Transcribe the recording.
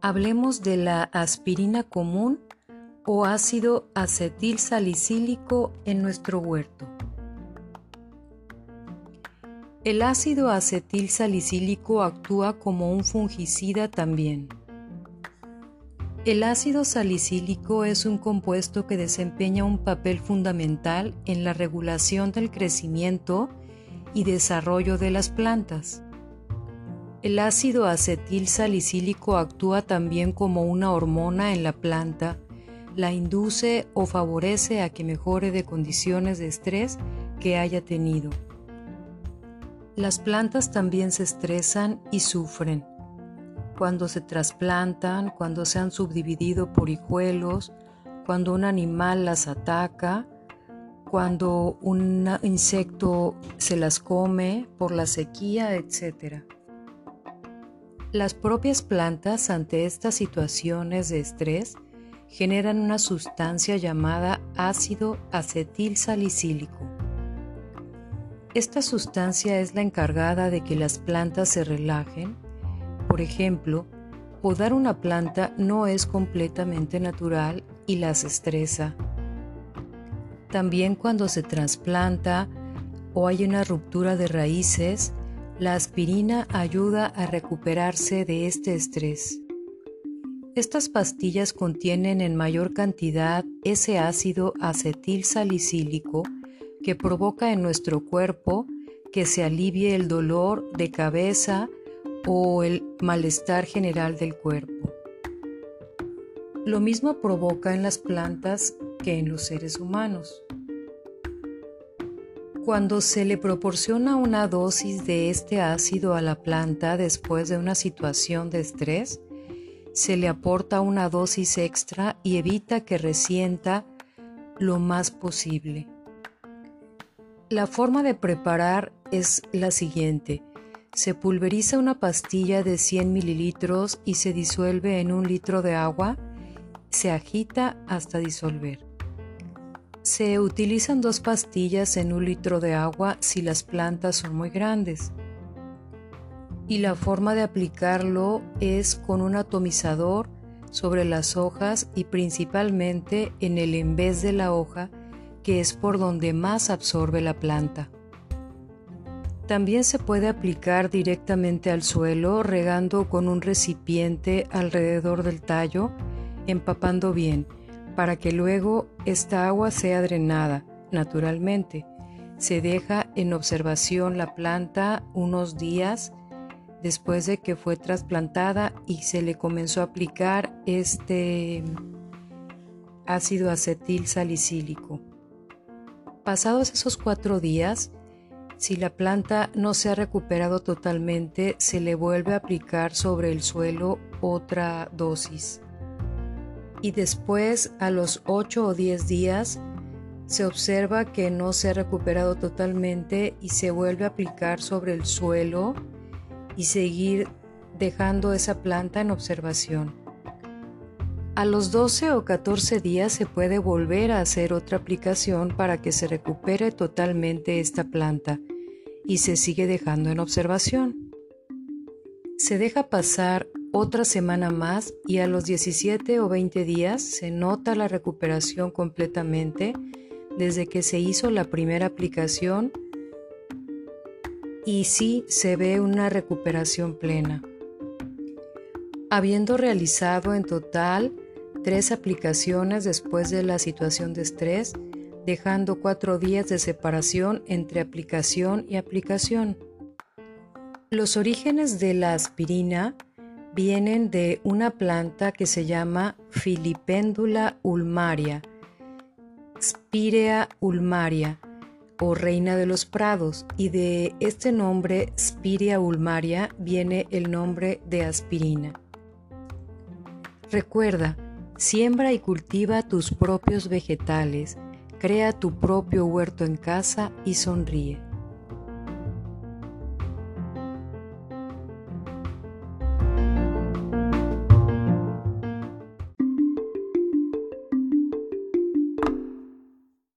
Hablemos de la aspirina común o ácido acetil salicílico en nuestro huerto. El ácido acetil salicílico actúa como un fungicida también. El ácido salicílico es un compuesto que desempeña un papel fundamental en la regulación del crecimiento y desarrollo de las plantas. El ácido acetil salicílico actúa también como una hormona en la planta, la induce o favorece a que mejore de condiciones de estrés que haya tenido. Las plantas también se estresan y sufren. Cuando se trasplantan, cuando se han subdividido por hijuelos, cuando un animal las ataca, cuando un insecto se las come por la sequía, etc. Las propias plantas ante estas situaciones de estrés generan una sustancia llamada ácido acetil salicílico. Esta sustancia es la encargada de que las plantas se relajen. Por ejemplo, podar una planta no es completamente natural y las estresa. También cuando se trasplanta o hay una ruptura de raíces, la aspirina ayuda a recuperarse de este estrés. Estas pastillas contienen en mayor cantidad ese ácido acetil salicílico que provoca en nuestro cuerpo que se alivie el dolor de cabeza o el malestar general del cuerpo. Lo mismo provoca en las plantas que en los seres humanos. Cuando se le proporciona una dosis de este ácido a la planta después de una situación de estrés, se le aporta una dosis extra y evita que resienta lo más posible. La forma de preparar es la siguiente. Se pulveriza una pastilla de 100 mililitros y se disuelve en un litro de agua. Se agita hasta disolver. Se utilizan dos pastillas en un litro de agua si las plantas son muy grandes. Y la forma de aplicarlo es con un atomizador sobre las hojas y principalmente en el envés de la hoja, que es por donde más absorbe la planta. También se puede aplicar directamente al suelo regando con un recipiente alrededor del tallo, empapando bien para que luego esta agua sea drenada naturalmente. Se deja en observación la planta unos días después de que fue trasplantada y se le comenzó a aplicar este ácido acetil salicílico. Pasados esos cuatro días, si la planta no se ha recuperado totalmente, se le vuelve a aplicar sobre el suelo otra dosis y después a los 8 o 10 días se observa que no se ha recuperado totalmente y se vuelve a aplicar sobre el suelo y seguir dejando esa planta en observación. A los 12 o 14 días se puede volver a hacer otra aplicación para que se recupere totalmente esta planta y se sigue dejando en observación. Se deja pasar otra semana más y a los 17 o 20 días se nota la recuperación completamente desde que se hizo la primera aplicación y sí se ve una recuperación plena. Habiendo realizado en total tres aplicaciones después de la situación de estrés, dejando cuatro días de separación entre aplicación y aplicación. Los orígenes de la aspirina vienen de una planta que se llama Filipéndula ulmaria, Spirea ulmaria o reina de los prados y de este nombre Spirea ulmaria viene el nombre de aspirina. Recuerda, siembra y cultiva tus propios vegetales, crea tu propio huerto en casa y sonríe.